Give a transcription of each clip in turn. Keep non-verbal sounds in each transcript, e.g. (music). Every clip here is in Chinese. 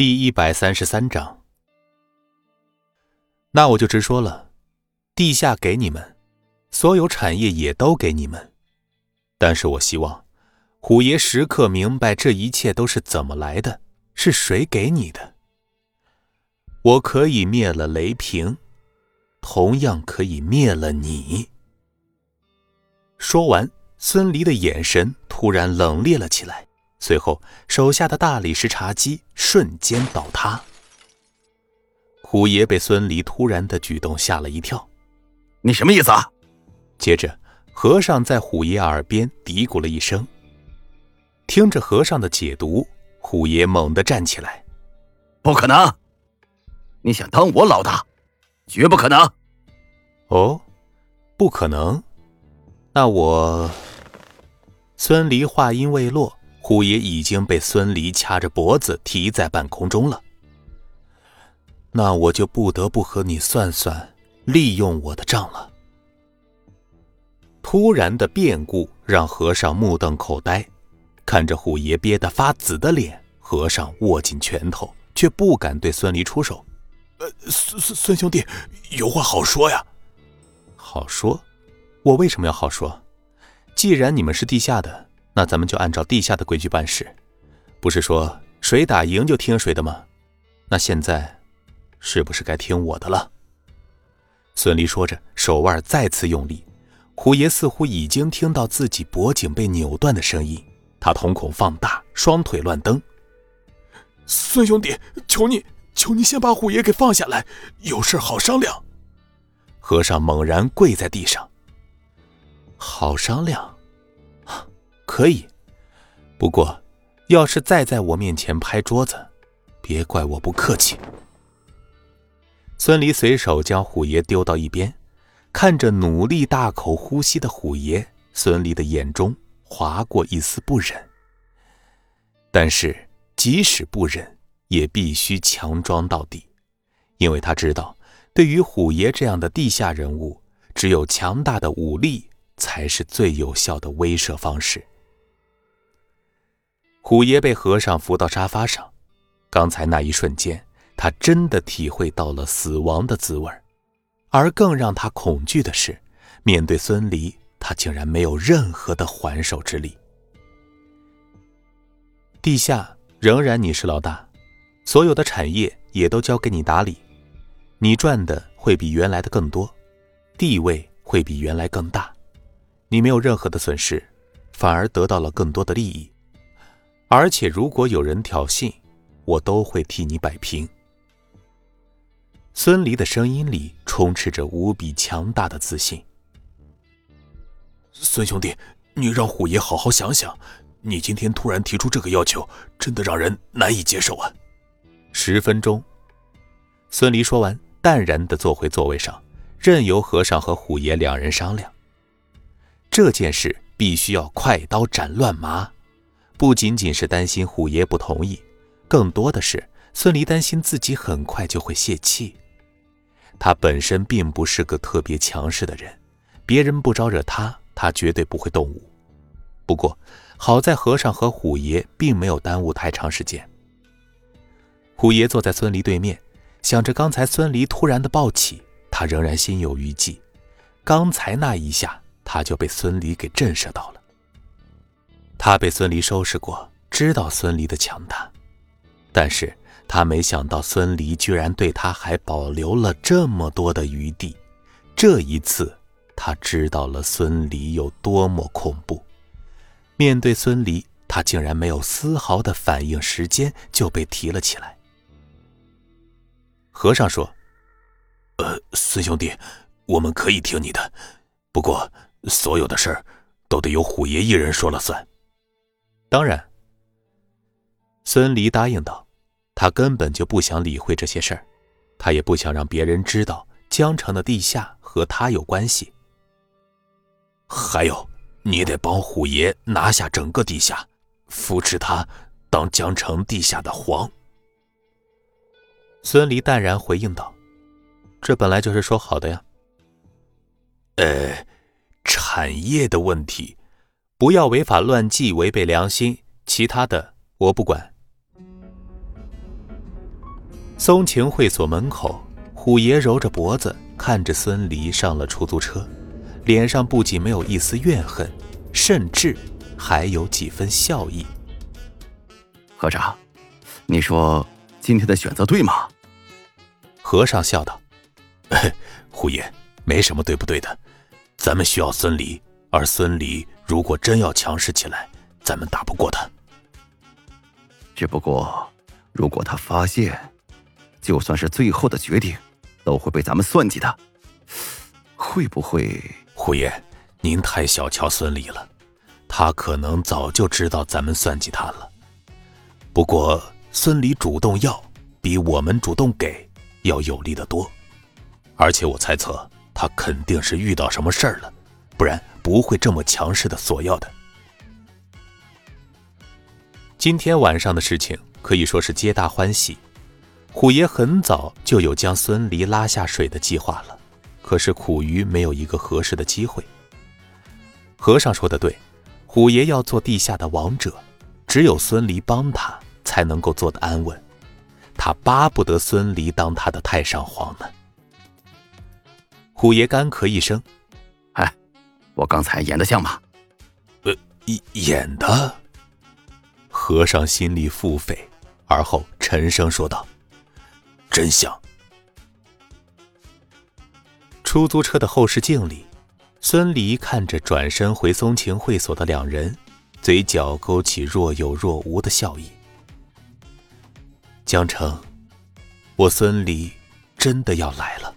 第一百三十三章，那我就直说了，地下给你们，所有产业也都给你们，但是我希望虎爷时刻明白这一切都是怎么来的，是谁给你的。我可以灭了雷平，同样可以灭了你。说完，孙离的眼神突然冷冽了起来。随后，手下的大理石茶几瞬间倒塌。虎爷被孙离突然的举动吓了一跳：“你什么意思啊？”接着，和尚在虎爷耳边嘀咕了一声。听着和尚的解读，虎爷猛地站起来：“不可能！你想当我老大？绝不可能！”“哦，不可能？那我……”孙离话音未落。虎爷已经被孙离掐着脖子提在半空中了，那我就不得不和你算算利用我的账了。突然的变故让和尚目瞪口呆，看着虎爷憋得发紫的脸，和尚握紧拳头，却不敢对孙离出手。呃，孙孙孙兄弟，有话好说呀。好说？我为什么要好说？既然你们是地下的。那咱们就按照地下的规矩办事，不是说谁打赢就听谁的吗？那现在是不是该听我的了？孙离说着，手腕再次用力。虎爷似乎已经听到自己脖颈被扭断的声音，他瞳孔放大，双腿乱蹬。孙兄弟，求你，求你先把虎爷给放下来，有事好商量。和尚猛然跪在地上。好商量。可以，不过，要是再在我面前拍桌子，别怪我不客气。孙离随手将虎爷丢到一边，看着努力大口呼吸的虎爷，孙离的眼中划过一丝不忍。但是，即使不忍，也必须强装到底，因为他知道，对于虎爷这样的地下人物，只有强大的武力才是最有效的威慑方式。虎爷被和尚扶到沙发上，刚才那一瞬间，他真的体会到了死亡的滋味而更让他恐惧的是，面对孙离，他竟然没有任何的还手之力。地下仍然你是老大，所有的产业也都交给你打理，你赚的会比原来的更多，地位会比原来更大，你没有任何的损失，反而得到了更多的利益。而且，如果有人挑衅，我都会替你摆平。孙离的声音里充斥着无比强大的自信。孙兄弟，你让虎爷好好想想，你今天突然提出这个要求，真的让人难以接受啊！十分钟，孙离说完，淡然的坐回座位上，任由和尚和虎爷两人商量。这件事必须要快刀斩乱麻。不仅仅是担心虎爷不同意，更多的是孙离担心自己很快就会泄气。他本身并不是个特别强势的人，别人不招惹他，他绝对不会动武。不过好在和尚和虎爷并没有耽误太长时间。虎爷坐在孙离对面，想着刚才孙离突然的暴起，他仍然心有余悸。刚才那一下，他就被孙离给震慑到了。他被孙离收拾过，知道孙离的强大，但是他没想到孙离居然对他还保留了这么多的余地。这一次，他知道了孙离有多么恐怖。面对孙离，他竟然没有丝毫的反应时间就被提了起来。和尚说：“呃，孙兄弟，我们可以听你的，不过所有的事儿都得由虎爷一人说了算。”当然，孙离答应道：“他根本就不想理会这些事儿，他也不想让别人知道江城的地下和他有关系。还有，你得帮虎爷拿下整个地下，扶持他当江城地下的皇。”孙离淡然回应道：“这本来就是说好的呀。”呃，产业的问题。不要违法乱纪，违背良心。其他的我不管。松晴会所门口，虎爷揉着脖子看着孙离上了出租车，脸上不仅没有一丝怨恨，甚至还有几分笑意。和尚，你说今天的选择对吗？和尚笑道：“ (laughs) 虎爷，没什么对不对的，咱们需要孙离，而孙离如果真要强势起来，咱们打不过他。只不过，如果他发现……”就算是最后的决定，都会被咱们算计的。会不会，胡爷，您太小瞧孙离了，他可能早就知道咱们算计他了。不过，孙离主动要，比我们主动给要有利的多。而且我猜测，他肯定是遇到什么事儿了，不然不会这么强势的索要的。今天晚上的事情可以说是皆大欢喜。虎爷很早就有将孙离拉下水的计划了，可是苦于没有一个合适的机会。和尚说的对，虎爷要做地下的王者，只有孙离帮他，才能够做得安稳。他巴不得孙离当他的太上皇呢。虎爷干咳一声：“，我刚才演的像吗？”“呃，演的。”和尚心里腹诽，而后沉声说道。真像。出租车的后视镜里，孙离看着转身回松晴会所的两人，嘴角勾起若有若无的笑意。江城，我孙离真的要来了。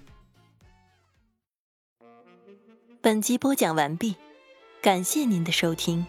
本集播讲完毕，感谢您的收听。